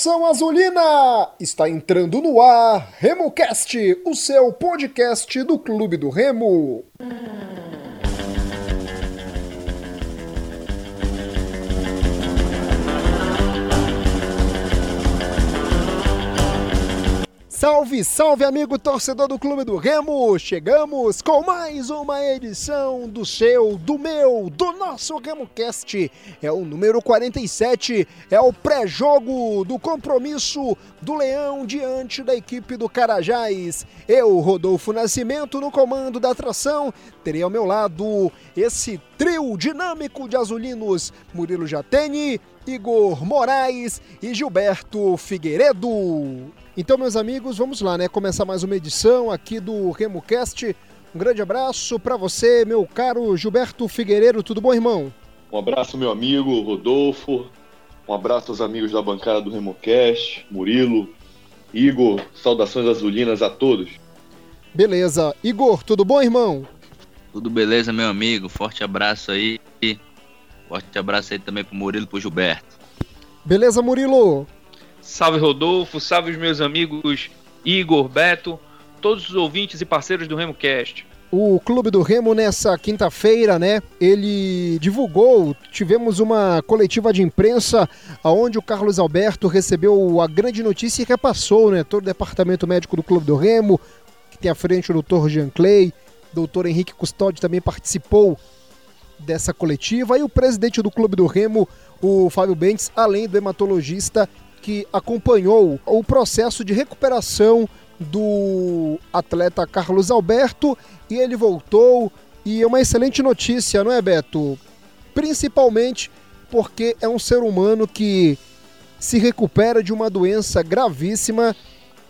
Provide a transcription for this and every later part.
Nação Azulina! Está entrando no ar RemoCast, o seu podcast do Clube do Remo. Salve, salve, amigo torcedor do Clube do Remo! Chegamos com mais uma edição do seu, do meu, do nosso RemoCast. É o número 47, é o pré-jogo do compromisso do Leão diante da equipe do Carajás. Eu, Rodolfo Nascimento, no comando da atração, terei ao meu lado esse trio dinâmico de azulinos: Murilo Jatene, Igor Moraes e Gilberto Figueiredo. Então, meus amigos, vamos lá, né? Começar mais uma edição aqui do RemoCast. Um grande abraço para você, meu caro Gilberto Figueiredo. Tudo bom, irmão? Um abraço, meu amigo Rodolfo. Um abraço aos amigos da bancada do RemoCast, Murilo, Igor. Saudações azulinas a todos. Beleza. Igor, tudo bom, irmão? Tudo beleza, meu amigo. Forte abraço aí. Forte abraço aí também pro Murilo e pro Gilberto. Beleza, Murilo? Salve Rodolfo, salve os meus amigos Igor, Beto, todos os ouvintes e parceiros do RemoCast. O Clube do Remo nessa quinta-feira, né? Ele divulgou, tivemos uma coletiva de imprensa onde o Carlos Alberto recebeu a grande notícia e repassou, né? Todo o departamento médico do Clube do Remo, que tem à frente o doutor Jean Clay, doutor Henrique Custódio também participou dessa coletiva e o presidente do Clube do Remo, o Fábio Bentes, além do hematologista que acompanhou o processo de recuperação do atleta Carlos Alberto e ele voltou. E é uma excelente notícia, não é, Beto? Principalmente porque é um ser humano que se recupera de uma doença gravíssima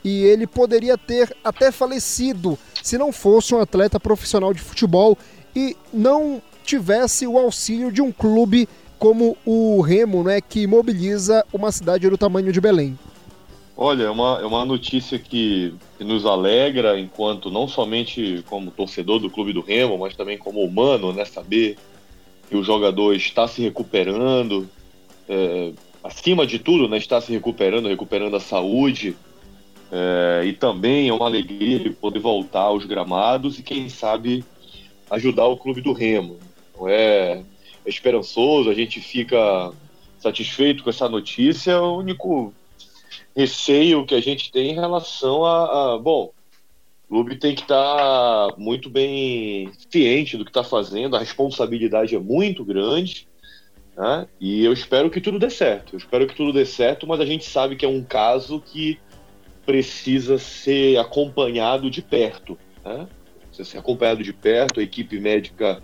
e ele poderia ter até falecido se não fosse um atleta profissional de futebol e não tivesse o auxílio de um clube como o Remo, né, que mobiliza uma cidade do tamanho de Belém. Olha, é uma, é uma notícia que, que, nos alegra enquanto não somente como torcedor do clube do Remo, mas também como humano, né, saber que o jogador está se recuperando, é, acima de tudo, né, está se recuperando, recuperando a saúde, é, e também é uma alegria de poder voltar aos gramados e quem sabe ajudar o clube do Remo. Não é esperançoso, a gente fica satisfeito com essa notícia. O único receio que a gente tem em relação a, a bom, o clube tem que estar tá muito bem ciente do que está fazendo, a responsabilidade é muito grande. Né? E eu espero que tudo dê certo. Eu espero que tudo dê certo, mas a gente sabe que é um caso que precisa ser acompanhado de perto. Né? Precisa ser acompanhado de perto, a equipe médica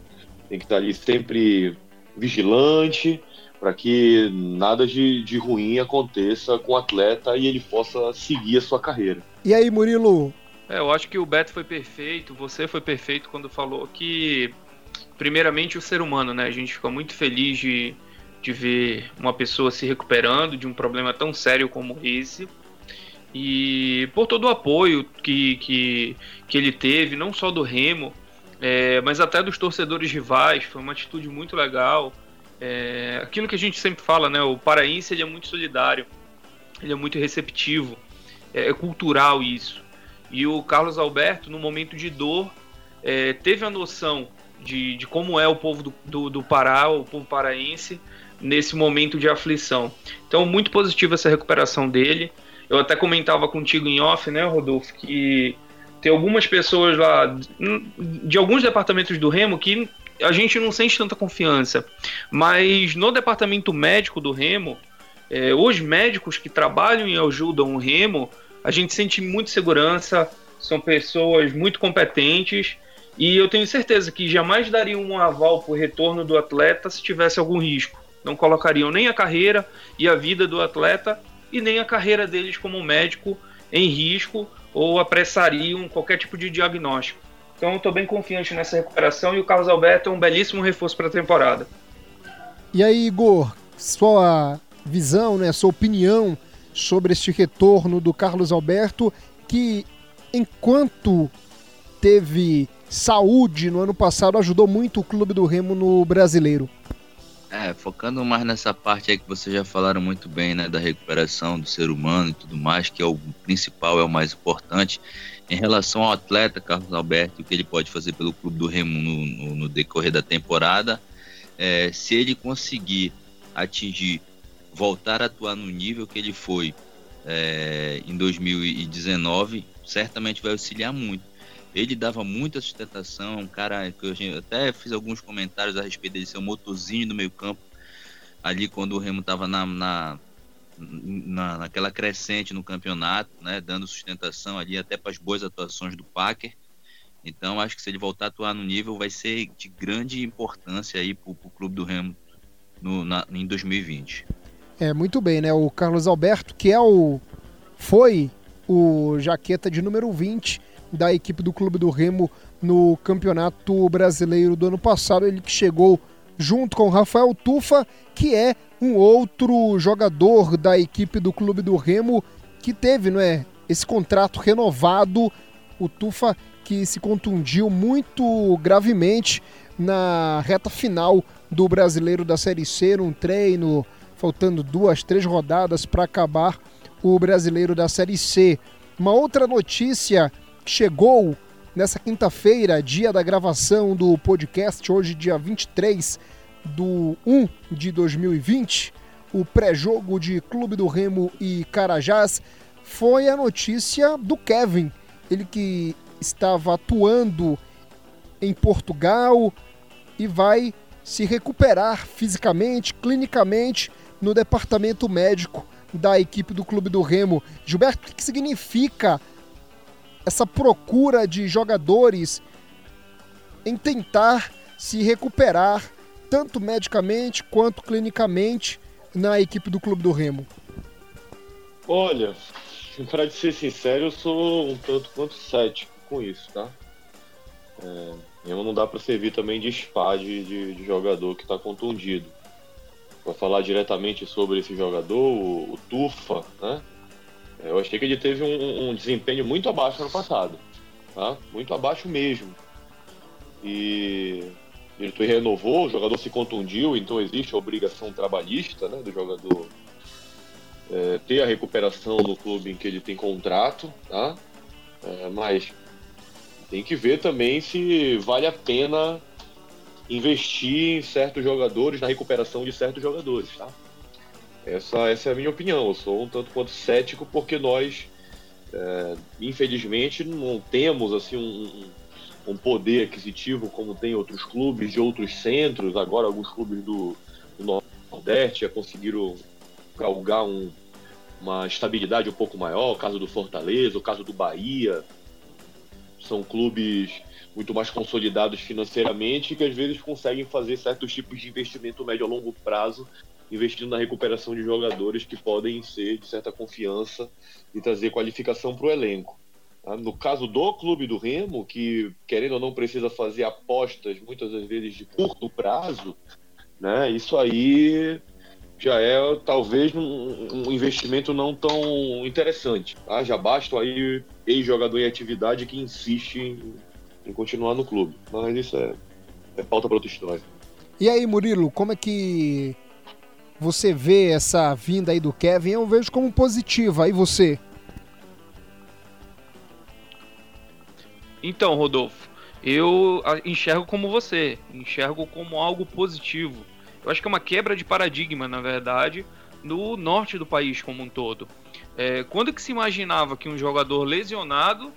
tem que estar tá ali sempre vigilante, para que nada de, de ruim aconteça com o atleta e ele possa seguir a sua carreira. E aí, Murilo? É, eu acho que o Beto foi perfeito, você foi perfeito quando falou que, primeiramente, o ser humano, né? A gente fica muito feliz de, de ver uma pessoa se recuperando de um problema tão sério como esse. E por todo o apoio que, que, que ele teve, não só do Remo, é, mas até dos torcedores rivais, foi uma atitude muito legal. É, aquilo que a gente sempre fala, né? O paraense ele é muito solidário, ele é muito receptivo, é, é cultural isso. E o Carlos Alberto, no momento de dor, é, teve a noção de, de, como é o povo do, do, do Pará, o povo paraense, nesse momento de aflição. Então, muito positiva essa recuperação dele. Eu até comentava contigo em off, né, Rodolfo, que tem algumas pessoas lá de alguns departamentos do Remo que a gente não sente tanta confiança. Mas no departamento médico do Remo, é, os médicos que trabalham e ajudam o Remo, a gente sente muita segurança, são pessoas muito competentes e eu tenho certeza que jamais dariam um aval para o retorno do atleta se tivesse algum risco. Não colocariam nem a carreira e a vida do atleta e nem a carreira deles como médico em risco ou apressariam qualquer tipo de diagnóstico. Então estou bem confiante nessa recuperação e o Carlos Alberto é um belíssimo reforço para a temporada. E aí, Igor, sua visão, né, sua opinião sobre este retorno do Carlos Alberto, que enquanto teve saúde no ano passado, ajudou muito o clube do Remo no brasileiro. É, focando mais nessa parte aí que vocês já falaram muito bem, né, da recuperação do ser humano e tudo mais, que é o principal, é o mais importante. Em relação ao atleta Carlos Alberto, o que ele pode fazer pelo clube do Remo no, no, no decorrer da temporada, é, se ele conseguir atingir, voltar a atuar no nível que ele foi é, em 2019, certamente vai auxiliar muito. Ele dava muita sustentação, um cara que eu até fiz alguns comentários a respeito dele ser um motorzinho do meio campo, ali quando o Remo estava na, na, na, naquela crescente no campeonato, né, dando sustentação ali até para as boas atuações do Packer. Então acho que se ele voltar a atuar no nível vai ser de grande importância aí para o clube do Remo no, na, em 2020. É, muito bem, né? O Carlos Alberto, que é o. foi o jaqueta de número 20 da equipe do Clube do Remo no Campeonato Brasileiro do ano passado. Ele que chegou junto com Rafael Tufa, que é um outro jogador da equipe do Clube do Remo que teve, não é, esse contrato renovado. O Tufa que se contundiu muito gravemente na reta final do Brasileiro da Série C, num treino, faltando duas, três rodadas para acabar o Brasileiro da Série C. Uma outra notícia chegou nessa quinta-feira, dia da gravação do podcast, hoje, dia 23 do 1 de 2020, o pré-jogo de Clube do Remo e Carajás, foi a notícia do Kevin. Ele que estava atuando em Portugal e vai se recuperar fisicamente, clinicamente, no departamento médico da equipe do Clube do Remo. Gilberto, o que significa essa procura de jogadores em tentar se recuperar, tanto medicamente quanto clinicamente, na equipe do Clube do Remo? Olha, para ser sincero, eu sou um tanto quanto cético com isso, tá? É, não dá para servir também de spa de, de, de jogador que está contundido. Para falar diretamente sobre esse jogador, o, o Tufa, né? Eu achei que ele teve um, um desempenho muito abaixo no passado. Tá? Muito abaixo mesmo. E ele renovou, o jogador se contundiu, então existe a obrigação trabalhista né, do jogador é, ter a recuperação no clube em que ele tem contrato, tá? É, mas tem que ver também se vale a pena investir em certos jogadores, na recuperação de certos jogadores, tá? Essa, essa é a minha opinião. Eu sou um tanto quanto cético porque nós, é, infelizmente, não temos assim um, um, poder aquisitivo como tem outros clubes de outros centros. Agora, alguns clubes do, do Nordeste já conseguiram galgar um, uma estabilidade um pouco maior. O caso do Fortaleza, o caso do Bahia. São clubes muito mais consolidados financeiramente que às vezes conseguem fazer certos tipos de investimento médio a longo prazo investindo na recuperação de jogadores que podem ser de certa confiança e trazer qualificação para o elenco. Tá? No caso do clube do Remo, que querendo ou não precisa fazer apostas muitas das vezes de curto prazo, né? Isso aí já é talvez um, um investimento não tão interessante. Tá? Já basta aí ex-jogador em atividade que insiste em, em, continuar no clube. Mas isso é, é pauta para outra história. E aí, Murilo, como é que você vê essa vinda aí do Kevin, eu vejo como positiva. Aí você? Então, Rodolfo, eu enxergo como você, enxergo como algo positivo. Eu acho que é uma quebra de paradigma, na verdade, no norte do país como um todo. É, quando que se imaginava que um jogador lesionado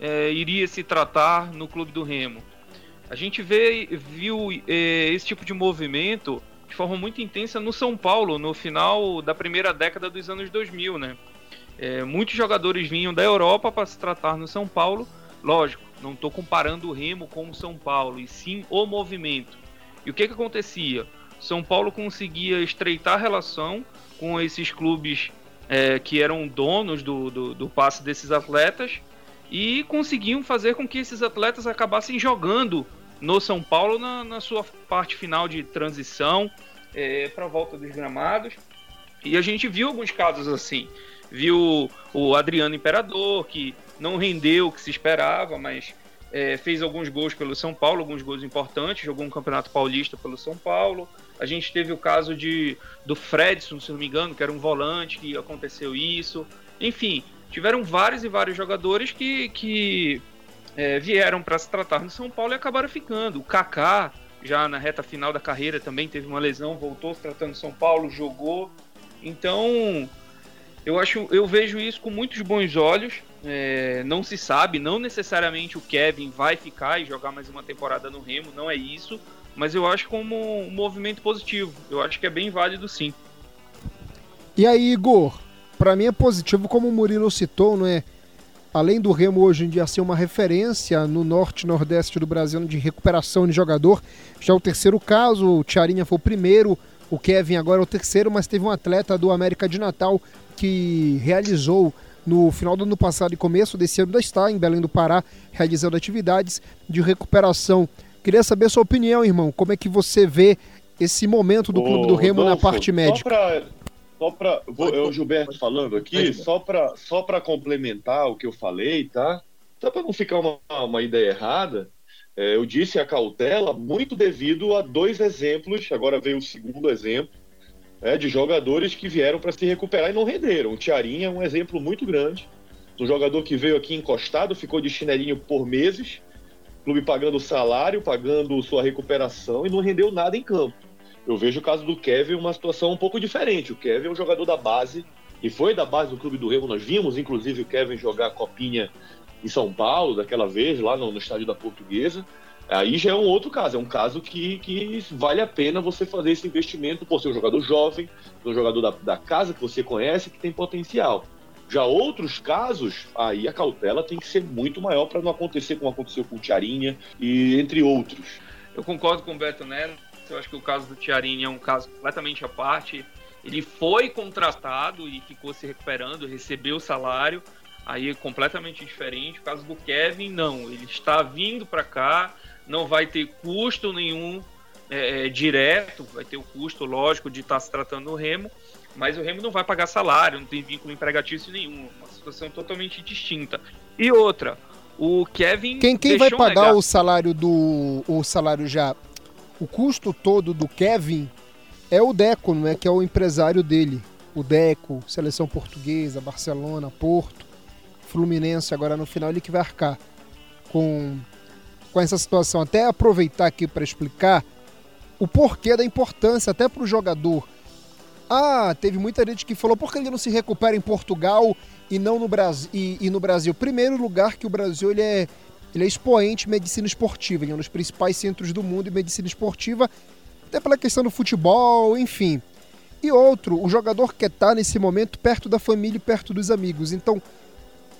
é, iria se tratar no clube do Remo? A gente vê, viu é, esse tipo de movimento de forma muito intensa no São Paulo, no final da primeira década dos anos 2000, né? É, muitos jogadores vinham da Europa para se tratar no São Paulo. Lógico, não estou comparando o Remo com o São Paulo, e sim o movimento. E o que, que acontecia? São Paulo conseguia estreitar a relação com esses clubes é, que eram donos do, do, do passe desses atletas e conseguiam fazer com que esses atletas acabassem jogando no São Paulo na, na sua parte final de transição é, para a volta dos gramados. E a gente viu alguns casos assim. Viu o Adriano Imperador, que não rendeu o que se esperava, mas é, fez alguns gols pelo São Paulo, alguns gols importantes, jogou um campeonato paulista pelo São Paulo. A gente teve o caso de do Fredson, se não me engano, que era um volante que aconteceu isso. Enfim, tiveram vários e vários jogadores que, que é, vieram para se tratar no São Paulo e acabaram ficando. O Kaká, já na reta final da carreira, também teve uma lesão, voltou se tratando no São Paulo, jogou. Então, eu acho, eu vejo isso com muitos bons olhos. É, não se sabe, não necessariamente o Kevin vai ficar e jogar mais uma temporada no Remo, não é isso. Mas eu acho como um movimento positivo. Eu acho que é bem válido sim. E aí, Igor? Para mim é positivo, como o Murilo citou, não é? Além do Remo hoje em dia ser uma referência no norte e nordeste do Brasil de recuperação de jogador, já o terceiro caso, o Tiarinha foi o primeiro, o Kevin agora é o terceiro, mas teve um atleta do América de Natal que realizou no final do ano passado e começo desse ano, ainda está em Belém do Pará, realizando atividades de recuperação. Queria saber a sua opinião, irmão. Como é que você vê esse momento do Ô, Clube do Remo na parte médica? Só para é o Gilberto falando aqui, só para só para complementar o que eu falei, tá? Só para não ficar uma, uma ideia errada, é, eu disse a cautela muito devido a dois exemplos. Agora veio o segundo exemplo é, de jogadores que vieram para se recuperar e não renderam. O Tiarinha é um exemplo muito grande. Um jogador que veio aqui encostado, ficou de chinelinho por meses, clube pagando salário, pagando sua recuperação e não rendeu nada em campo. Eu vejo o caso do Kevin uma situação um pouco diferente. O Kevin é um jogador da base e foi da base do Clube do Remo. Nós vimos, inclusive, o Kevin jogar a copinha em São Paulo, daquela vez, lá no, no estádio da Portuguesa. Aí já é um outro caso, é um caso que, que vale a pena você fazer esse investimento por ser um jogador jovem, um jogador da, da casa que você conhece, que tem potencial. Já outros casos, aí a cautela tem que ser muito maior para não acontecer como aconteceu com o Tiarinha e entre outros. Eu concordo com o Beto Nero. Eu acho que o caso do Tiarini é um caso completamente à parte. Ele foi contratado e ficou se recuperando, recebeu o salário, aí é completamente diferente. O caso do Kevin, não. Ele está vindo para cá, não vai ter custo nenhum é, é, direto, vai ter o custo, lógico, de estar tá se tratando no Remo, mas o Remo não vai pagar salário, não tem vínculo empregatício nenhum. Uma situação totalmente distinta. E outra, o Kevin. Quem, quem vai pagar o salário do. o salário já o custo todo do Kevin é o Deco, não é? Que é o empresário dele. O Deco, seleção portuguesa, Barcelona, Porto, Fluminense, agora no final ele que vai arcar com, com essa situação. Até aproveitar aqui para explicar o porquê da importância, até para o jogador. Ah, teve muita gente que falou por que ele não se recupera em Portugal e não no Brasil. E, e no Brasil, primeiro lugar que o Brasil ele é ele é expoente em medicina esportiva, ele é um dos principais centros do mundo em medicina esportiva, até pela questão do futebol, enfim. E outro, o jogador quer estar nesse momento perto da família e perto dos amigos. Então,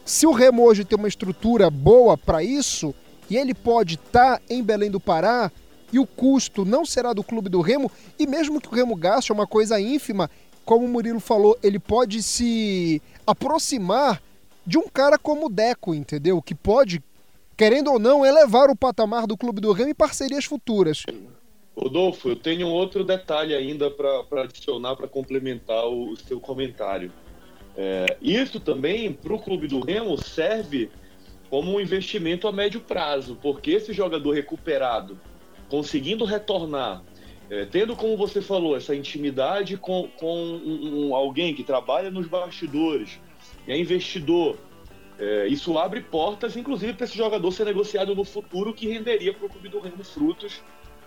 se o Remo hoje tem uma estrutura boa para isso, e ele pode estar em Belém do Pará, e o custo não será do clube do Remo, e mesmo que o Remo gaste uma coisa ínfima, como o Murilo falou, ele pode se aproximar de um cara como o Deco, entendeu? Que pode querendo ou não, elevar o patamar do Clube do Remo em parcerias futuras. Rodolfo, eu tenho outro detalhe ainda para adicionar, para complementar o, o, seu comentário. É, isso também, para o Clube do Remo, serve como um investimento a médio prazo, porque esse jogador recuperado, conseguindo retornar, é, tendo, como você falou, essa intimidade com, com um, um, alguém que trabalha nos bastidores, é investidor, é, isso abre portas, inclusive, para esse jogador ser negociado no futuro, que renderia para o Clube do Remo frutos,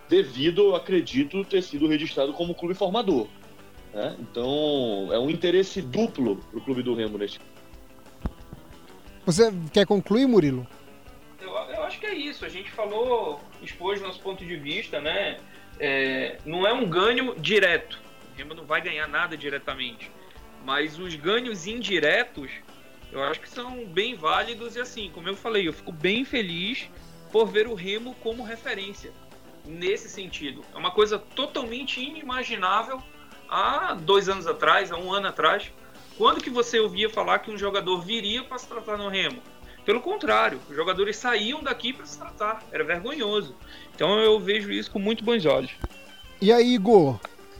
devido, acredito, ter sido registrado como clube formador. Né? Então, é um interesse duplo para o Clube do Remo neste. Você quer concluir, Murilo? Eu, eu, acho que é isso. A gente falou, expôs nosso ponto de vista, né? É, não é um ganho direto. O Remo não vai ganhar nada diretamente. Mas os ganhos indiretos eu acho que são bem válidos e assim, como eu falei, eu fico bem feliz por ver o Remo como referência nesse sentido. É uma coisa totalmente inimaginável há dois anos atrás, há um ano atrás. Quando que você ouvia falar que um jogador viria para se tratar no Remo? Pelo contrário, os jogadores saíam daqui para se tratar. Era vergonhoso. Então eu vejo isso com muito bons olhos. E aí, Igor?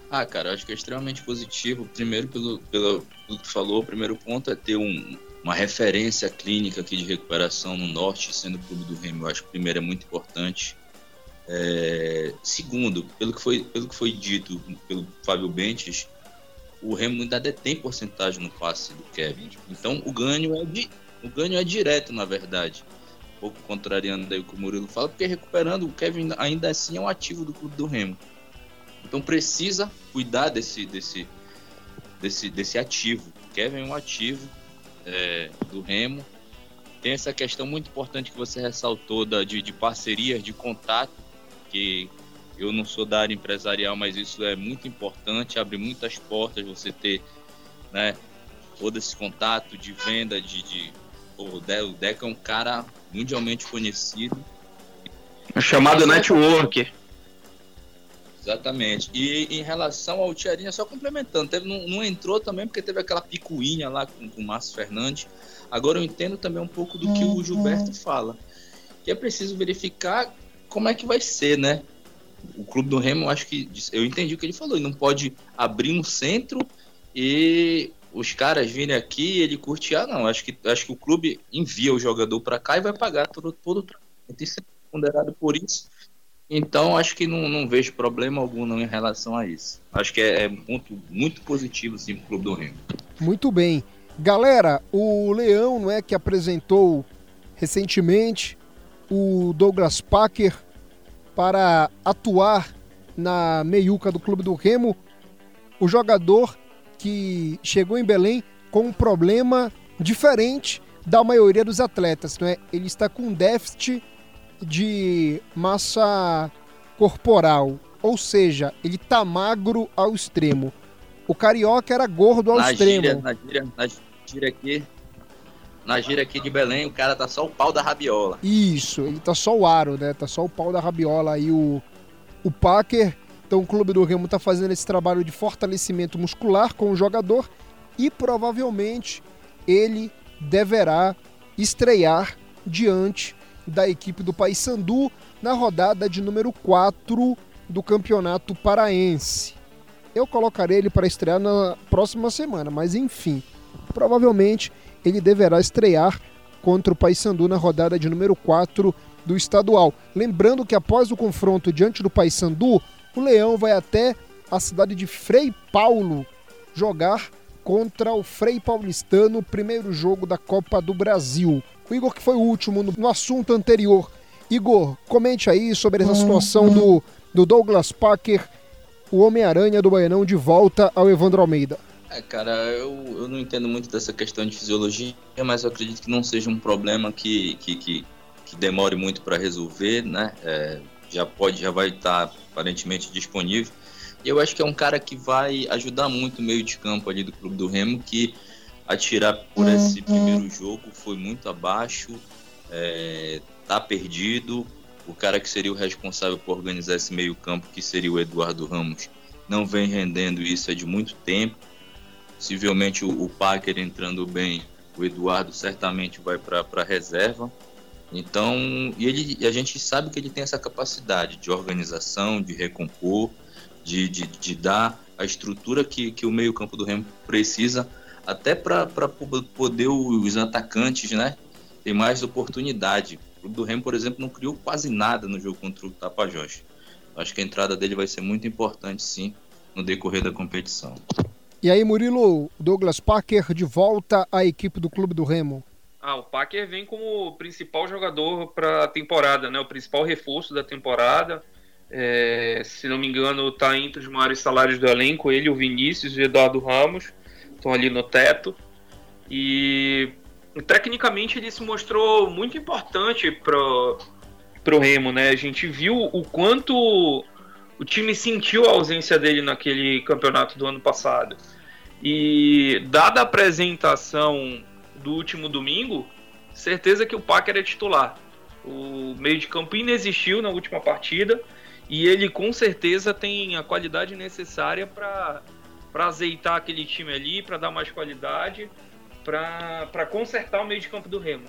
Ah, cara, acho que é extremamente positivo. Primeiro, pelo, pelo, pelo que falou, o primeiro ponto é ter um, uma referência clínica aqui de recuperação no norte, sendo o Clube do Remo, eu acho que primeiro é muito importante. É, segundo, pelo que, foi, pelo que foi dito pelo Fábio Bentes, o Remo ainda detém porcentagem no passe do Kevin. Então o ganho é, de, o ganho é direto, na verdade. Um pouco contrariando o que o Murilo fala, porque recuperando, o Kevin ainda assim é um ativo do clube do Remo. Então precisa cuidar desse, desse, desse, desse ativo. O Kevin é um ativo é, do Remo. Tem essa questão muito importante que você ressaltou da, de, de parcerias, de contato, que eu não sou da área empresarial, mas isso é muito importante, abre muitas portas você ter né, todo esse contato de venda, de. de o Deca é um cara mundialmente conhecido. É chamado network. Exatamente. E em relação ao Tiarinha, só complementando, teve, não, não, entrou também porque teve aquela picuinha lá com, com o Márcio Fernandes. Agora eu entendo também um pouco do que o Gilberto fala. Que é preciso verificar como é que vai ser, né? O clube do Remo, acho que eu entendi o que ele falou. Ele não pode abrir no centro e os caras virem aqui ele curte. Ah, não. Acho que, acho que o clube envia o jogador para cá e vai pagar todo, todo o tratamento. Isso é ponderado por isso. Então, acho que não, não vejo problema algum não, em relação a isso. Acho que é, é um ponto muito positivo sim, para o Clube do Remo. Muito bem. Galera, o Leão não é que apresentou recentemente o Douglas Packer para atuar na meiuca do Clube do Remo. O jogador que chegou em Belém com um problema diferente da maioria dos atletas, não é? Ele está com déficit de massa corporal, ou seja, ele tá magro ao extremo. O carioca era gordo ao na extremo. Gíria, na, gíria, na gíria aqui, na gira aqui de Belém, o cara tá só o pau da rabiola. Isso, ele tá só o aro, né? Tá só o pau da rabiola aí o o Packer. Então o clube do Remo tá fazendo esse trabalho de fortalecimento muscular com o jogador e provavelmente ele deverá estrear diante da equipe do Paysandu na rodada de número 4 do Campeonato Paraense. Eu colocarei ele para estrear na próxima semana, mas enfim, provavelmente ele deverá estrear contra o Paysandu na rodada de número 4 do estadual. Lembrando que após o confronto diante do Paysandu, o Leão vai até a cidade de Frei Paulo jogar contra o Frei Paulistano, primeiro jogo da Copa do Brasil. O Igor, que foi o último no, assunto anterior. Igor, comente aí sobre essa situação do, do Douglas Parker, o Homem-Aranha do Baianão, de volta ao Evandro Almeida. É, cara, eu, eu não entendo muito dessa questão de fisiologia, mas eu acredito que não seja um problema que, que, que, que demore muito para resolver, né? É, já pode, já vai estar aparentemente disponível. Eu acho que é um cara que vai ajudar muito o meio de campo ali do Clube do Remo, que atirar por esse uhum. primeiro jogo foi muito abaixo, é, tá perdido. O cara que seria o responsável por organizar esse meio-campo, que seria o Eduardo Ramos, não vem rendendo isso é de muito tempo. Possivelmente o, o Packer entrando bem, o Eduardo certamente vai para a reserva. Então, e ele, e a gente sabe que ele tem essa capacidade de organização, de recompor, de, de, de dar a estrutura que, que o meio-campo do Remo precisa até para poder os atacantes, né, ter mais oportunidade. O Clube do Remo, por exemplo, não criou quase nada no jogo contra o Tapajós. Acho que a entrada dele vai ser muito importante, sim, no decorrer da competição. E aí, Murilo, Douglas Packer de volta à equipe do Clube do Remo. Ah, o Packer vem como principal jogador para a temporada, né? O principal reforço da temporada. É, se não me engano, está entre os maiores salários do elenco. Ele, o Vinícius e o Eduardo Ramos estão ali no teto. E tecnicamente ele se mostrou muito importante para o Remo, né? A gente viu o quanto o time sentiu a ausência dele naquele campeonato do ano passado. E dada a apresentação do último domingo, certeza que o Packer é titular. O meio de campo inexistiu na última partida e ele com certeza tem a qualidade necessária para azeitar aquele time ali, para dar mais qualidade, para consertar o meio de campo do Remo.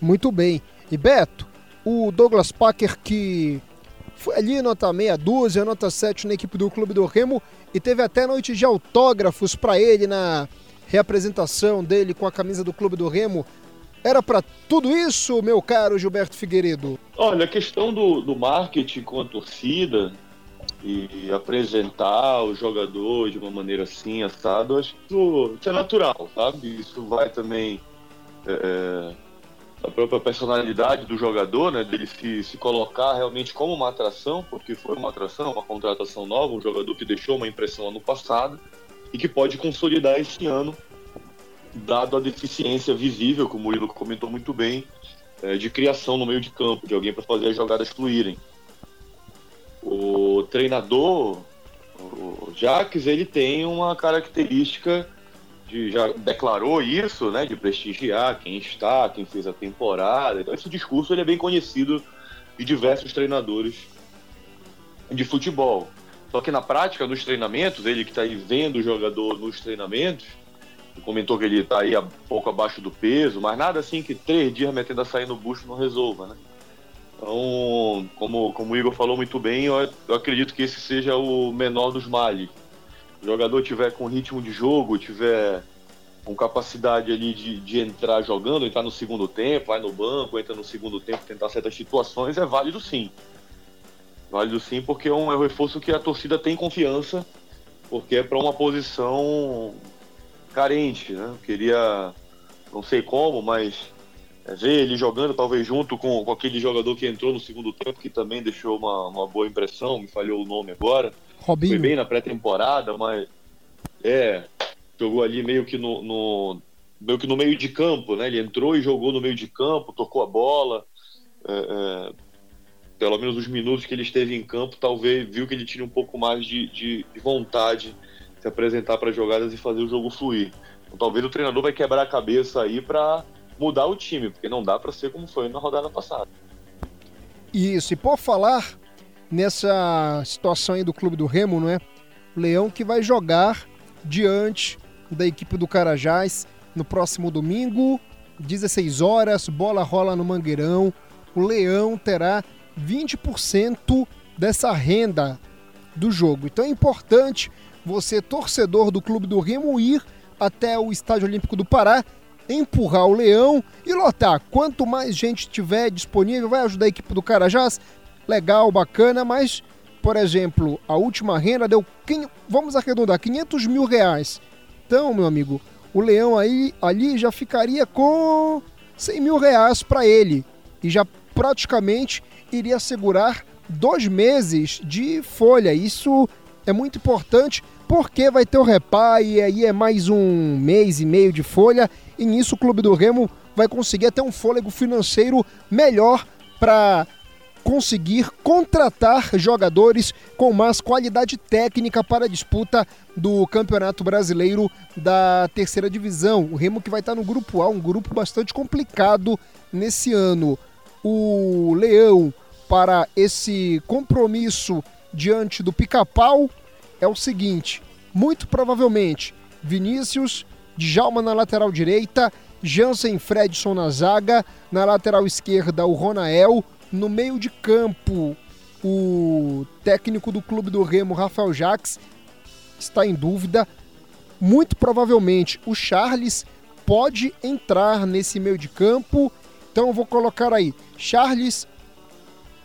Muito bem. E Beto, o Douglas Packer que foi ali nota meia dúzia, nota 7 na equipe do Clube do Remo e teve até noite de autógrafos para ele na reapresentação dele com a camisa do Clube do Remo Era para tudo isso, meu caro Gilberto Figueiredo? Olha, a questão do, do marketing com a torcida e apresentar o jogador de uma maneira assim, assado, acho que isso, é natural, sabe? Isso vai também é, a própria personalidade do jogador, né? Dele se, se colocar realmente como uma atração, porque foi uma atração, uma contratação nova, um jogador que deixou uma impressão ano passado e que pode consolidar esse ano dado a deficiência visível, como o Murilo comentou muito bem, é, de criação no meio de campo, de alguém para fazer as jogadas fluírem. O treinador, o Jacques, ele tem uma característica de, já declarou isso, né, de prestigiar quem está, quem fez a temporada. Então esse discurso ele é bem conhecido de diversos treinadores de futebol. Só que na prática, nos treinamentos, ele que está aí vendo o jogador nos treinamentos, comentou que ele está aí um pouco abaixo do peso, mas nada assim que três dias metendo a sair no bucho não resolva, né? Então, como, como o Igor falou muito bem, eu, eu acredito que esse seja o menor dos males. O jogador tiver com ritmo de jogo, tiver com capacidade ali de, de entrar jogando, entrar no segundo tempo, vai no banco, entra no segundo tempo, tentar certas situações, é válido sim. Válido sim, porque é um, é um reforço que a torcida tem confiança, porque é para uma posição carente, né? Queria, não sei como, mas é, ver ele jogando talvez junto com, com aquele jogador que entrou no segundo tempo, que também deixou uma, uma boa impressão, me falhou o nome agora. Robinho. Foi bem na pré-temporada, mas é, jogou ali meio que no, no, meio que no meio de campo, né? Ele entrou e jogou no meio de campo, tocou a bola. É, é, pelo menos os minutos que ele esteve em campo, talvez viu que ele tinha um pouco mais de, de, de vontade se apresentar para jogadas e fazer o jogo fluir. Então, talvez o treinador vai quebrar a cabeça aí para mudar o time, porque não dá para ser como foi na rodada passada. Isso, e por falar nessa situação aí do clube do Remo, não é? O Leão que vai jogar diante da equipe do Carajás no próximo domingo, 16 horas, bola rola no Mangueirão. O Leão terá 20% dessa renda do jogo. Então é importante você, torcedor do Clube do Remo, ir até o Estádio Olímpico do Pará, empurrar o Leão e lotar. Quanto mais gente tiver disponível, vai ajudar a equipe do Carajás. Legal, bacana, mas, por exemplo, a última renda deu, vamos arredondar, 500 mil reais. Então, meu amigo, o Leão aí ali já ficaria com 100 mil reais para ele e já praticamente iria assegurar dois meses de folha. Isso é muito importante porque vai ter o repá e aí é mais um mês e meio de folha e nisso o Clube do Remo vai conseguir até um fôlego financeiro melhor para conseguir contratar jogadores com mais qualidade técnica para a disputa do Campeonato Brasileiro da Terceira Divisão. O Remo que vai estar no grupo A, um grupo bastante complicado nesse ano. O Leão para esse compromisso diante do Pica-Pau é o seguinte: muito provavelmente Vinícius, Djalma na lateral direita, Jansen Fredson na zaga, na lateral esquerda o Ronael, no meio de campo o técnico do clube do Remo, Rafael Jacques, está em dúvida. Muito provavelmente o Charles pode entrar nesse meio de campo. Então eu vou colocar aí Charles,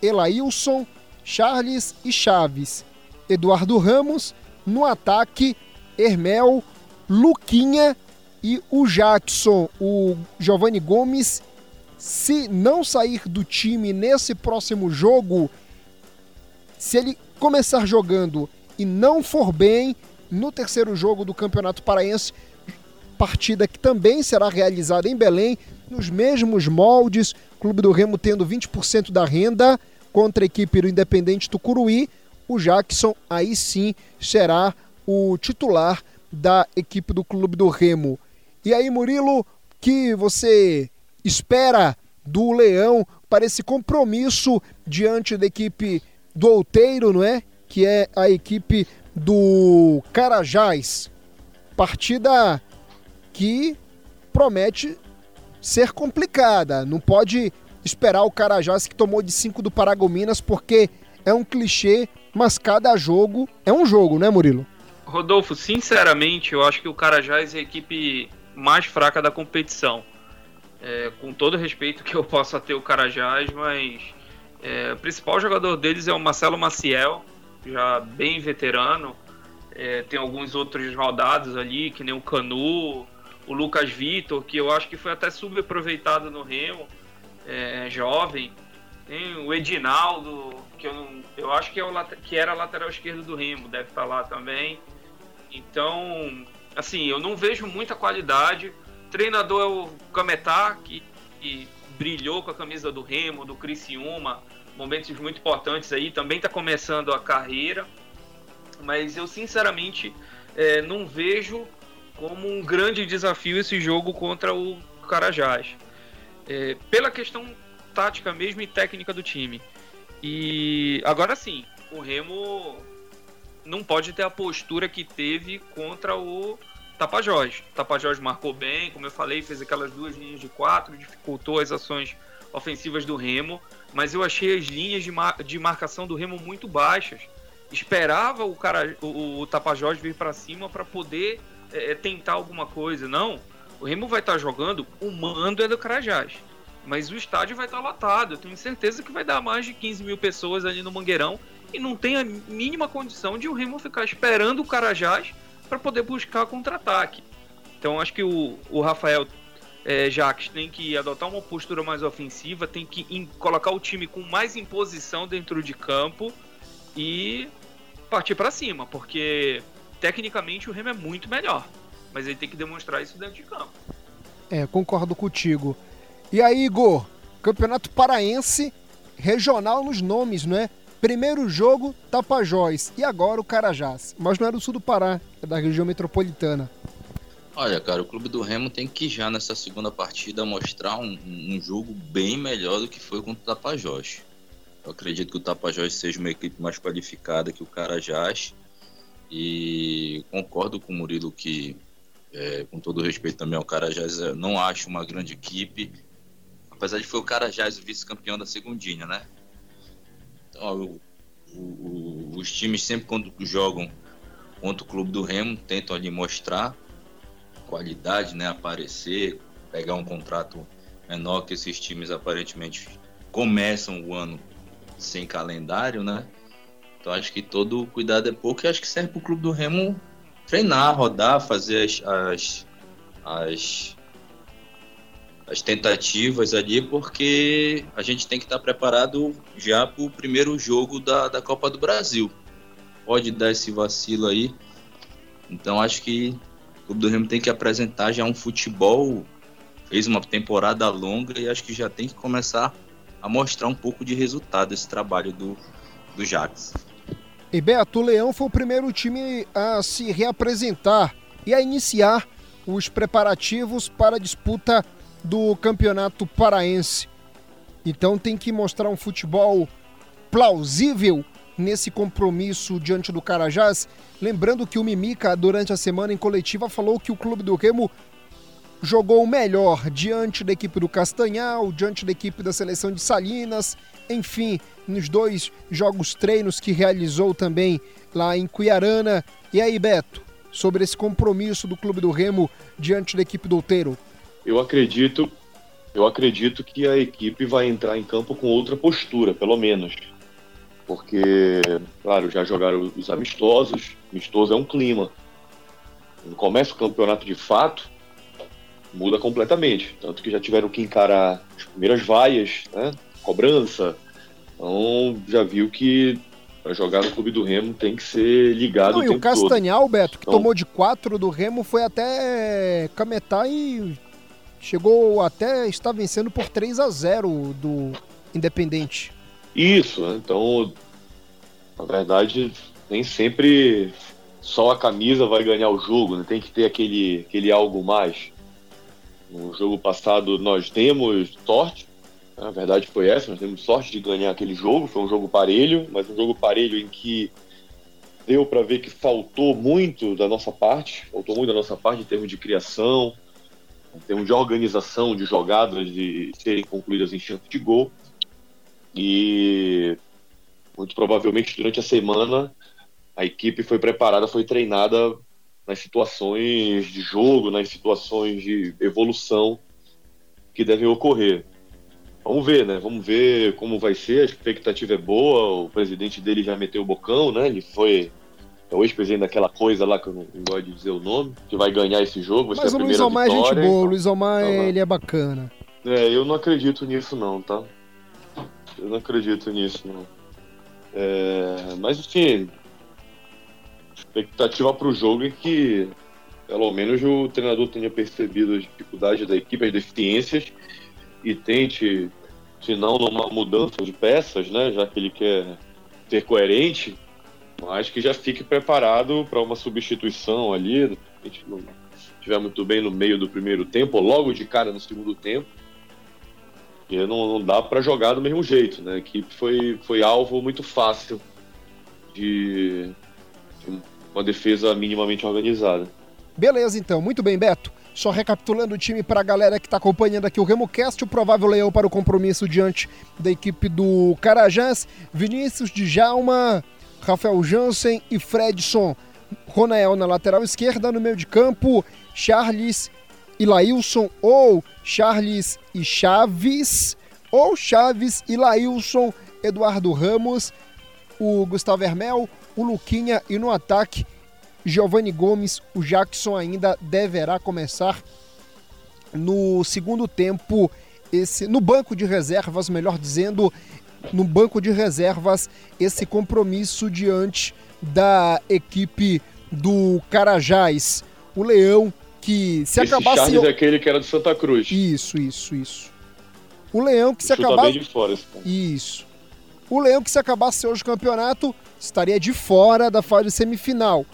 Elailson, Charles e Chaves. Eduardo Ramos, no ataque, Hermel, Luquinha e o Jackson, o Giovanni Gomes, se não sair do time nesse próximo jogo, se ele começar jogando e não for bem no terceiro jogo do Campeonato Paraense, partida que também será realizada em Belém, nos mesmos moldes, Clube do Remo tendo 20% da renda contra a equipe do Independente Tucuruí, o Jackson aí sim será o titular da equipe do Clube do Remo. E aí, Murilo, que você espera do Leão para esse compromisso diante da equipe do Outeiro, não é? Que é a equipe do Carajás. Partida que promete ser complicada. Não pode esperar o Carajás que tomou de 5 do Paragominas, porque é um clichê, mas cada jogo é um jogo, né, Murilo? Rodolfo, sinceramente, eu acho que o Carajás é a equipe mais fraca da competição. é, com todo respeito que eu possa ter o Carajás, mas é, o principal jogador deles é o Marcelo Maciel, já bem veterano. É, tem alguns outros rodados ali, que nem o Canu, o Lucas Vitor, que eu acho que foi até subaproveitado no Remo, é, jovem. Tem o Edinaldo, que eu, não, eu acho que, é o, que era lateral esquerdo do Remo, deve estar lá também. Então, assim, eu não vejo muita qualidade. O treinador é o Cametá, que, que brilhou com a camisa do Remo, do Criciúma, momentos muito importantes aí, também está começando a carreira. Mas eu, sinceramente, é, não vejo como um grande desafio esse jogo contra o Carajás. É, pela questão tática mesmo e técnica do time. E agora sim, o Remo não pode ter a postura que teve contra o Tapajós. O Tapajós marcou bem, como eu falei, fez aquelas duas linhas de quatro, dificultou as ações ofensivas do Remo, mas eu achei as linhas de, mar de marcação do Remo muito baixas. Esperava o, cara, o, o Tapajós vir para cima para poder é, tentar alguma coisa. Não, o Remo vai estar tá jogando, o mando é do Carajás. Mas o estádio vai estar tá lotado. Eu tenho certeza que vai dar mais de 15 mil pessoas ali no Mangueirão e não tem a mínima condição de o Remo ficar esperando o Carajás para poder buscar contra-ataque. Então acho que o, o Rafael é, Jacques tem que adotar uma postura mais ofensiva, tem que in, colocar o time com mais imposição dentro de campo e partir para cima, porque tecnicamente o Remo é muito melhor, mas ele tem que demonstrar isso dentro de campo. É, concordo contigo. E aí, Igor, Campeonato Paraense regional nos nomes, não é? Primeiro jogo, Tapajós. E agora o Carajás. Mas não é do sul do Pará, é da região metropolitana. Olha, cara, o Clube do Remo tem que já nessa segunda partida mostrar um, um jogo bem melhor do que foi contra o Tapajós. Eu acredito que o Tapajós seja uma equipe mais qualificada que o Carajás. E concordo com o Murilo que, é, com todo respeito também ao Carajás, não acho uma grande equipe. Apesar de foi o Carajás o vice-campeão da segundinha, né? o, o, os times sempre quando jogam contra o clube do Remo tentam ali mostrar qualidade, né, aparecer, pegar um contrato menor que esses times aparentemente começam o ano sem calendário, né? Então acho que todo cuidado é pouco e acho que serve para o clube do Remo treinar, rodar, fazer as, as, as as tentativas ali, porque a gente tem que estar preparado já para o primeiro jogo da, da Copa do Brasil. Pode dar esse vacilo aí. Então acho que o Clube do Remo tem que apresentar já um futebol, fez uma temporada longa e acho que já tem que começar a mostrar um pouco de resultado esse trabalho do, do Jax. E Beto, o Leão foi o primeiro time a se reapresentar e a iniciar os preparativos para a disputa do Campeonato Paraense. Então tem que mostrar um futebol plausível nesse compromisso diante do Carajás. Lembrando que o Mimica, durante a semana em coletiva, falou que o clube do Remo jogou melhor diante da equipe do Castanhal, diante da equipe da seleção de Salinas, enfim, nos dois jogos treinos que realizou também lá em Cuiarana. E aí, Beto, sobre esse compromisso do clube do Remo diante da equipe do Outeiro? eu acredito, eu acredito que a equipe vai entrar em campo com outra postura, pelo menos. Porque, claro, já jogaram os amistosos, amistoso é um clima. Quando começa o campeonato de fato, muda completamente. Tanto que já tiveram que encarar as primeiras vaias, né? Cobrança. Então já viu que para jogar no clube do Remo tem que ser ligado Não, o E o Castanhal, todo. Beto, que então, tomou de quatro do Remo, foi até Cametá e chegou até estar vencendo por 3 a 0 do Independente. Isso, então, na verdade, nem sempre só a camisa vai ganhar o jogo, né? tem que ter aquele, aquele algo mais. No jogo passado nós temos sorte, né? A verdade foi essa, nós temos sorte de ganhar aquele jogo, foi um jogo parelho, mas um jogo parelho em que deu para ver que faltou muito da nossa parte, faltou muito da nossa parte em termos de criação, em termos de organização de jogadas de serem concluídas em chance de gol. E muito provavelmente durante a semana a equipe foi preparada, foi treinada nas situações de jogo, nas situações de evolução que devem ocorrer. Vamos ver, né? Vamos ver como vai ser. A expectativa é boa. O presidente dele já meteu o bocão, né? Ele foi é o ex-presidente daquela coisa lá que eu não, não, gosto de dizer o nome, que vai ganhar esse jogo. Vai Mas ser o Luiz Omar é gente boa, então. o Luiz Omar uhum. ele é bacana. É, eu não acredito nisso não, tá? Eu não acredito nisso não. É, mas enfim, expectativa para o jogo é que pelo menos o treinador tenha percebido as dificuldades da equipe, as deficiências e tente, se não numa mudança de peças, né, já que ele quer ser coerente, mas que já fique preparado para uma substituição ali, a gente não estiver muito bem no meio do primeiro tempo, ou logo de cara no segundo tempo, e não, não dá para jogar do mesmo jeito, né? A equipe foi, foi alvo muito fácil de, de uma defesa minimamente organizada. Beleza, então. Muito bem, Beto. Só recapitulando o time para a galera que está acompanhando aqui o RemoCast, o provável leão para o compromisso diante da equipe do Carajás, Vinícius de Jalma, Rafael Jansen e Fredson. Ronael na lateral esquerda, no meio de campo, Charles e Lailson, ou Charles e Chaves, ou Chaves e Lailson, Eduardo Ramos, o Gustavo Hermel, o Luquinha e no ataque, Giovanni Gomes, o Jackson ainda deverá começar no segundo tempo, esse no banco de reservas, melhor dizendo, no banco de reservas, esse compromisso diante da equipe do Carajás. O Leão que se Esse acabasse. Charles é aquele que era do Santa Cruz. Isso, isso, isso. O Leão que se Chuta acabasse. fora. Isso. O Leão que se acabasse hoje o campeonato estaria de fora da fase semifinal.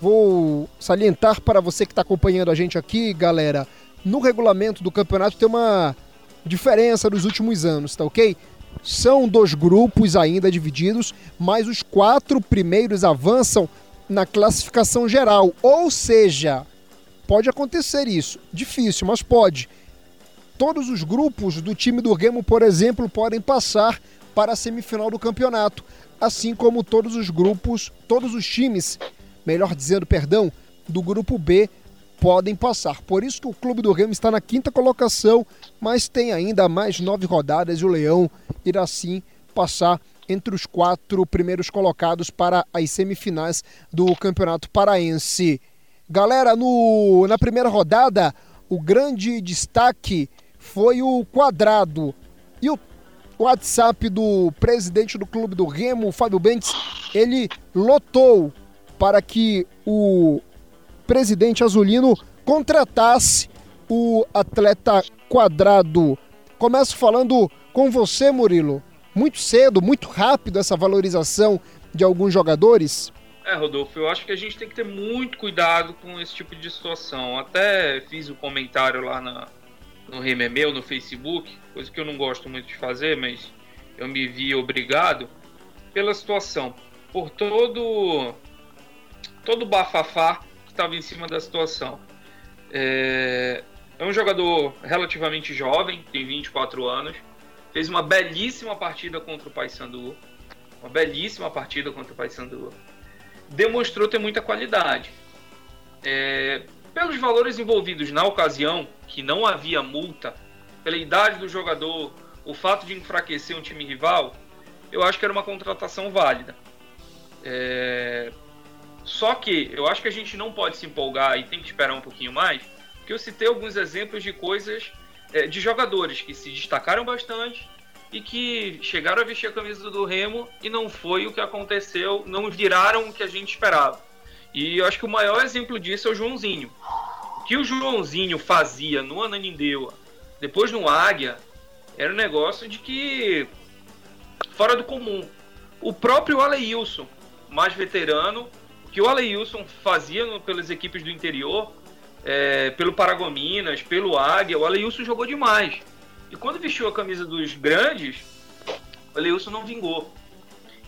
Vou salientar para você que está acompanhando a gente aqui, galera. No regulamento do campeonato tem uma diferença dos últimos anos, tá ok? São dois grupos ainda divididos, mas os quatro primeiros avançam na classificação geral. Ou seja, pode acontecer isso. Difícil, mas pode. Todos os grupos do time do Remo, por exemplo, podem passar para a semifinal do campeonato, assim como todos os grupos, todos os times, melhor dizendo, perdão, do grupo B podem passar. Por isso que o clube do Remo está na quinta colocação, mas tem ainda mais nove rodadas e o Leão irá sim passar entre os quatro primeiros colocados para as semifinais do Campeonato Paraense. Galera, no, na primeira rodada, o grande destaque foi o quadrado. E o WhatsApp do presidente do clube do Remo, Fábio Bentes, ele lotou para que o presidente azulino contratasse o atleta quadrado. Começo falando com você, Murilo. Muito cedo, muito rápido essa valorização de alguns jogadores. É, Rodolfo, eu acho que a gente tem que ter muito cuidado com esse tipo de situação. Até fiz o um comentário lá na, no Rememeu, no Facebook, coisa que eu não gosto muito de fazer, mas eu me vi obrigado pela situação. Por todo todo bafafá que estava em cima da situação. É, é um jogador relativamente jovem, tem 24 anos, fez uma belíssima partida contra o Paysandu, uma belíssima partida contra o Paysandu, demonstrou ter muita qualidade. É, pelos valores envolvidos na ocasião, que não havia multa, pela idade do jogador, o fato de enfraquecer um time rival, eu acho que era uma contratação válida. É, só que eu acho que a gente não pode se empolgar e tem que esperar um pouquinho mais, porque eu citei alguns exemplos de coisas, é, de jogadores que se destacaram bastante e que chegaram a vestir a camisa do Remo e não foi o que aconteceu, não viraram o que a gente esperava. E eu acho que o maior exemplo disso é o Joãozinho. O que o Joãozinho fazia no Ananindeua, depois no Águia, era um negócio de que fora do comum. O próprio Aleilson, mais veterano, que o Aleilson fazia no, pelas equipes do interior, é, pelo Paragominas, pelo Águia, o Aleilson jogou demais. E quando vestiu a camisa dos grandes, o Aleilson não vingou.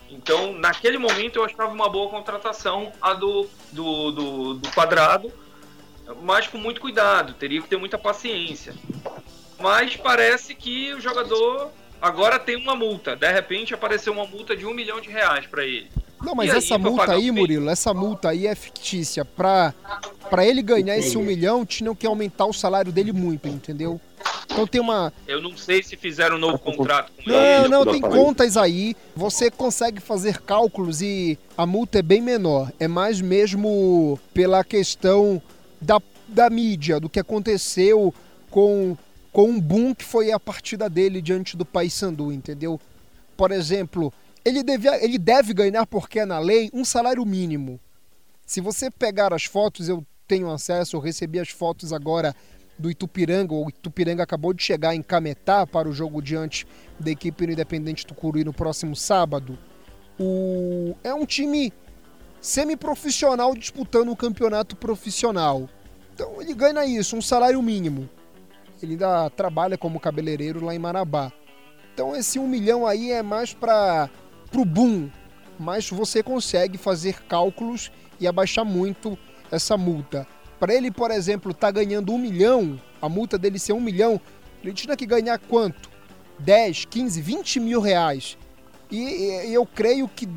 Então, naquele momento, eu achava uma boa contratação a do, do, do, do quadrado, mas com muito cuidado, teria que ter muita paciência. Mas parece que o jogador agora tem uma multa. De repente apareceu uma multa de um milhão de reais para ele. Não, mas E aí, essa pra multa pagar aí, Murilo, essa multa aí é fictícia. Pra, pra ele ganhar esse um milhão, tinham que aumentar o salário dele muito, entendeu? Então tem uma. Eu não sei se fizeram um novo contrato com Não, ele. não, tem contas aí. Você consegue fazer cálculos e a multa é bem menor. É mais mesmo pela questão da, da mídia, do que aconteceu com, com um boom que foi a partida dele diante do Paysandu, entendeu? Por exemplo, ele deve, ele deve ganhar, porque é na lei, um salário mínimo. Se você pegar as fotos, eu tenho acesso, eu recebi as fotos agora do Itupiranga. O Itupiranga acabou de chegar em Cametá para o jogo diante da equipe do Independente Tucuruí no próximo sábado. O... É um time semi-profissional disputando um campeonato profissional. Então ele ganha isso, um salário mínimo. Ele ainda trabalha como cabeleireiro lá em Marabá. Então esse um milhão aí é mais para o boom, mas você consegue fazer cálculos e abaixar muito essa multa. Para ele, por exemplo, estar tá ganhando um milhão, a multa dele ser um milhão, ele tinha que ganhar quanto? 10, 15, 20 mil reais. E, e eu creio que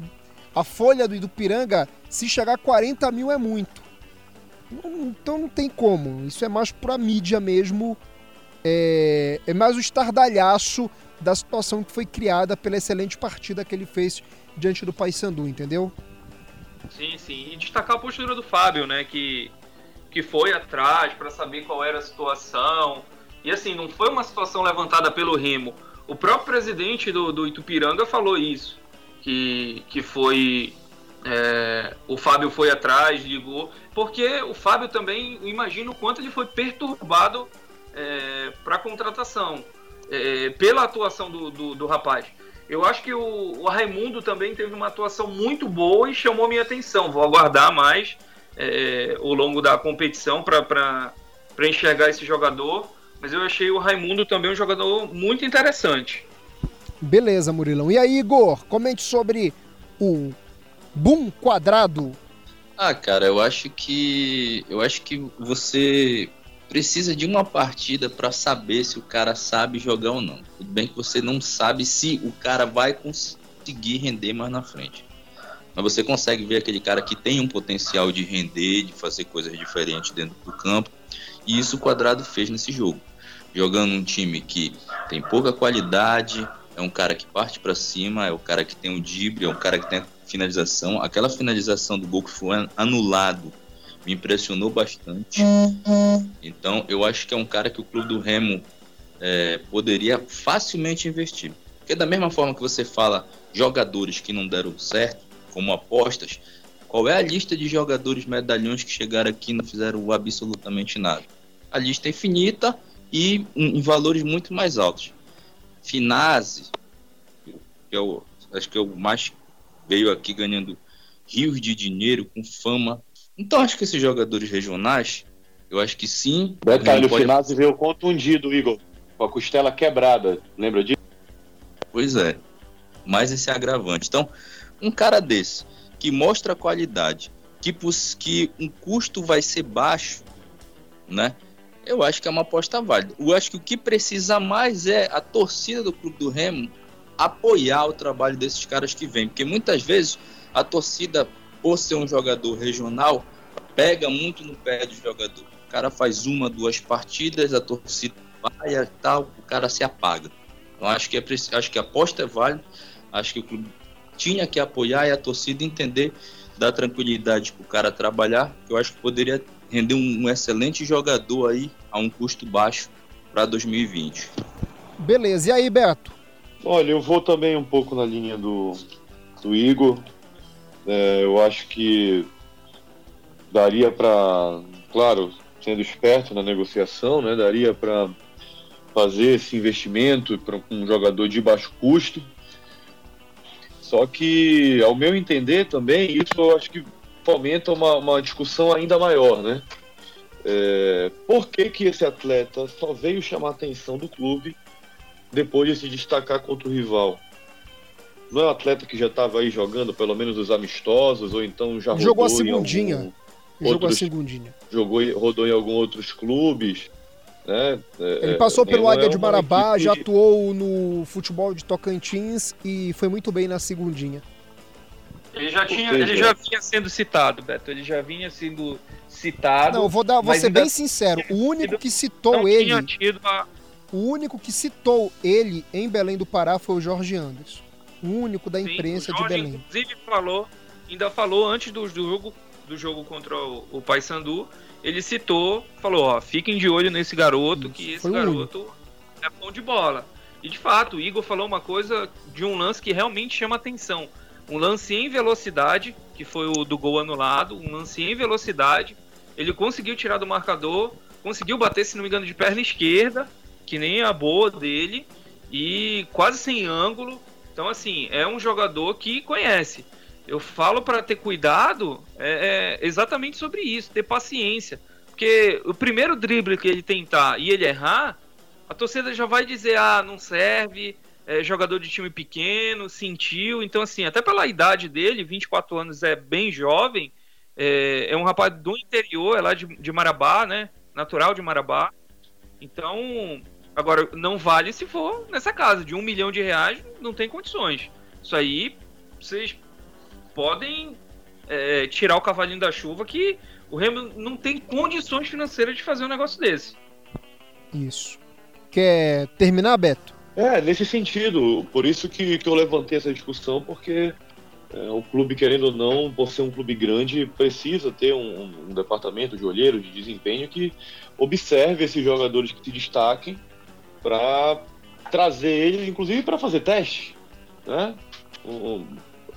a folha do Idupiranga, se chegar a 40 mil, é muito. Então não tem como. Isso é mais para mídia mesmo. É, é mais o estardalhaço da situação que foi criada pela excelente partida que ele fez diante do Paysandu, entendeu? Sim, sim. E destacar a postura do Fábio, né? Que, que foi atrás para saber qual era a situação. E assim, não foi uma situação levantada pelo Remo. O próprio presidente do, do Itupiranga falou isso. Que, que foi. É, o Fábio foi atrás, ligou. Porque o Fábio também, imagino o quanto ele foi perturbado é, para a contratação. É, pela atuação do, do, do rapaz. Eu acho que o, o, Raimundo também teve uma atuação muito boa e chamou minha atenção. Vou aguardar mais é, ao longo da competição para enxergar esse jogador. Mas eu achei o Raimundo também um jogador muito interessante. Beleza, Murilão. E aí, Igor, comente sobre o boom quadrado. Ah, cara, eu acho que eu acho que você precisa de uma partida para saber se o cara sabe jogar ou não. Tudo bem que você não sabe se o cara vai conseguir render mais na frente. Mas você consegue ver aquele cara que tem um potencial de render, de fazer coisas diferentes dentro do campo. E isso o Quadrado fez nesse jogo. Jogando um time que tem pouca qualidade, é um cara que parte para cima, é o cara que tem o drible, é um cara que tem finalização. Aquela finalização do gol que foi anulado me impressionou bastante. Então, eu acho que é um cara que o clube do Remo é, poderia facilmente investir. Porque da mesma forma que você fala jogadores que não deram certo, como apostas, qual é a lista de jogadores medalhões que chegaram aqui e não fizeram absolutamente nada? A lista é infinita e em valores muito mais altos. Finazzi, que é o, acho que é o mais veio aqui ganhando rios de dinheiro com fama então acho que esses jogadores regionais, eu acho que sim. Detalhe, o pode... Finazzi veio contundido, Igor, com a costela quebrada, lembra disso? Pois é, mais esse agravante. Então, um cara desse, que mostra qualidade, que, que um custo vai ser baixo, né? Eu acho que é uma aposta válida. Eu acho que o que precisa mais é a torcida do Clube do Remo apoiar o trabalho desses caras que vêm, porque muitas vezes a torcida por ser um jogador regional, pega muito no pé do jogador. O cara faz uma, duas partidas, a torcida vai e tal, o cara se apaga. Então acho que, é, acho que a aposta é válida, acho que o clube tinha que apoiar e a torcida entender, dar tranquilidade para o cara trabalhar, que eu acho que poderia render um, um excelente jogador aí a um custo baixo para 2020. Beleza, e aí, Beto? Olha, eu vou também um pouco na linha do, do Igor. É, eu acho que daria para, claro, sendo esperto na negociação, né, daria para fazer esse investimento para um jogador de baixo custo. Só que, ao meu entender também, isso eu acho que fomenta uma, uma discussão ainda maior, né? É, por que, que esse atleta só veio chamar a atenção do clube depois de se destacar contra o rival? Não é um atleta que já estava aí jogando, pelo menos os amistosos, ou então já jogou a segundinha. Algum, jogou outros, a segundinha. Jogou, rodou em alguns outros clubes. Né? É, Ele passou é, pelo Águia é de Marabá, já atuou no futebol de Tocantins e foi muito bem na segundinha. Ele já, tinha, ele já vinha sendo citado, Beto. Ele já vinha sendo citado. Não, vou, dar, vou ser bem sincero. O único que citou ele. Tinha tido a, O único que citou ele em Belém do Pará foi o Jorge Anderson. Único da imprensa Sim, de Belém. Inclusive falou, ainda falou antes do jogo, do jogo contra o, o Paysandu, ele citou, falou, ó, fiquem de olho nesse garoto, Isso, que esse garoto único. é bom de bola. E de fato, o Igor falou uma coisa de um lance que realmente chama atenção. Um lance em velocidade, que foi o do gol anulado, um lance em velocidade. Ele conseguiu tirar do marcador, conseguiu bater, se não me engano, de perna esquerda, que nem a boa dele, e quase sem ângulo. Então, assim, é um jogador que conhece. Eu falo para ter cuidado é, é exatamente sobre isso, ter paciência. Porque o primeiro drible que ele tentar e ele errar, a torcida já vai dizer: ah, não serve, é jogador de time pequeno, sentiu. Então, assim, até pela idade dele, 24 anos é bem jovem, é, é um rapaz do interior, é lá de, de Marabá, né? Natural de Marabá. Então, agora, não vale se for nessa casa, de um milhão de reais, não tem condições. Isso aí, vocês podem é, tirar o cavalinho da chuva que o Remo não tem condições financeiras de fazer um negócio desse. Isso. Quer terminar, Beto? É, nesse sentido. Por isso que, que eu levantei essa discussão, porque é, o clube, querendo ou não, por ser um clube grande, precisa ter um, um departamento de olheiro, de desempenho, que observe esses jogadores que se destaquem para trazer eles, inclusive para fazer teste. Né? Um,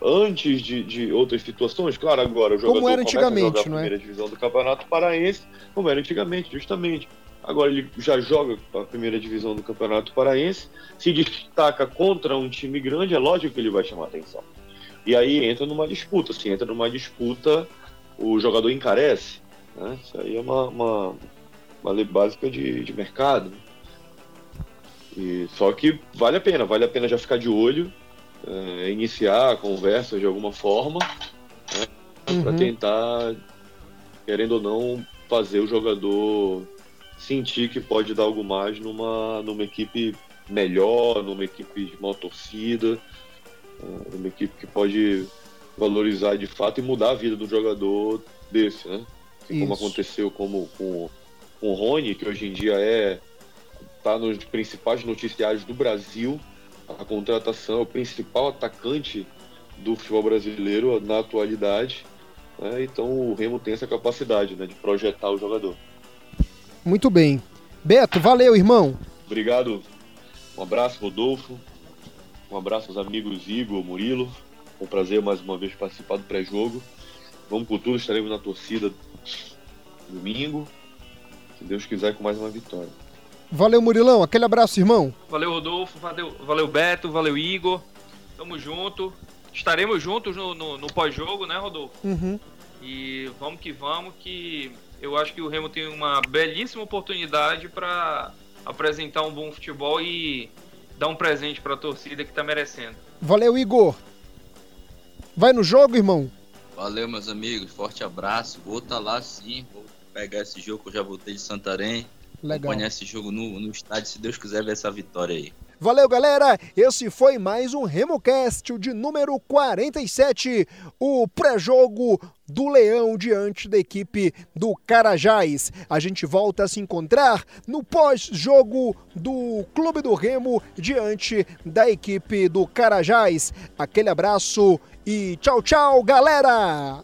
antes de, de, outras situações, claro, agora o jogador como era antigamente, não é? primeira divisão do Campeonato Paraense, como era antigamente, justamente. Agora ele já joga a primeira divisão do Campeonato Paraense, se destaca contra um time grande, é lógico que ele vai chamar atenção. E aí entra numa disputa, se entra numa disputa, o jogador encarece. Né? Isso aí é uma, uma, uma lei básica de, de mercado. E, só que vale a pena, vale a pena já ficar de olho, é, iniciar a conversa de alguma forma, né? uhum. para tentar, querendo ou não, fazer o jogador sentir que pode dar algo mais numa, numa equipe melhor, numa equipe de maior torcida, eh, numa equipe que pode valorizar de fato e mudar a vida do jogador desse, né? Assim como aconteceu como, com, com o Rony, que hoje em dia é tá nos principais noticiários do Brasil, a contratação é o principal atacante do futebol brasileiro na atualidade. Né? Então o Remo tem essa capacidade né, de projetar o jogador. Muito bem. Beto, valeu, irmão. Obrigado. Um abraço, Rodolfo. Um abraço aos amigos Igor, Murilo. Um prazer mais uma vez participar do pré-jogo. Vamos por tudo, estaremos na torcida domingo. Se Deus quiser, com mais uma vitória. Valeu, Murilão. Aquele abraço, irmão. Valeu, Rodolfo. Valeu, valeu Beto. Valeu, Igor. Tamo junto. Estaremos juntos no, no, no pós-jogo, né, Rodolfo? Uhum. E vamos que vamos, que eu acho que o Remo tem uma belíssima oportunidade para apresentar um bom futebol e dar um presente para a torcida que está merecendo. Valeu, Igor. Vai no jogo, irmão. Valeu, meus amigos. Forte abraço. Vou estar tá lá sim. Vou pegar esse jogo que eu já voltei de Santarém. Legal. Acompanhar esse jogo no, no estádio, se Deus quiser ver essa vitória aí. Valeu, galera! Esse foi mais um RemoCast, de número 47, o pré-jogo do Leão diante da equipe do Carajás. A gente volta a se encontrar no pós-jogo do Clube do Remo diante da equipe do Carajás. Aquele abraço e tchau, tchau, galera!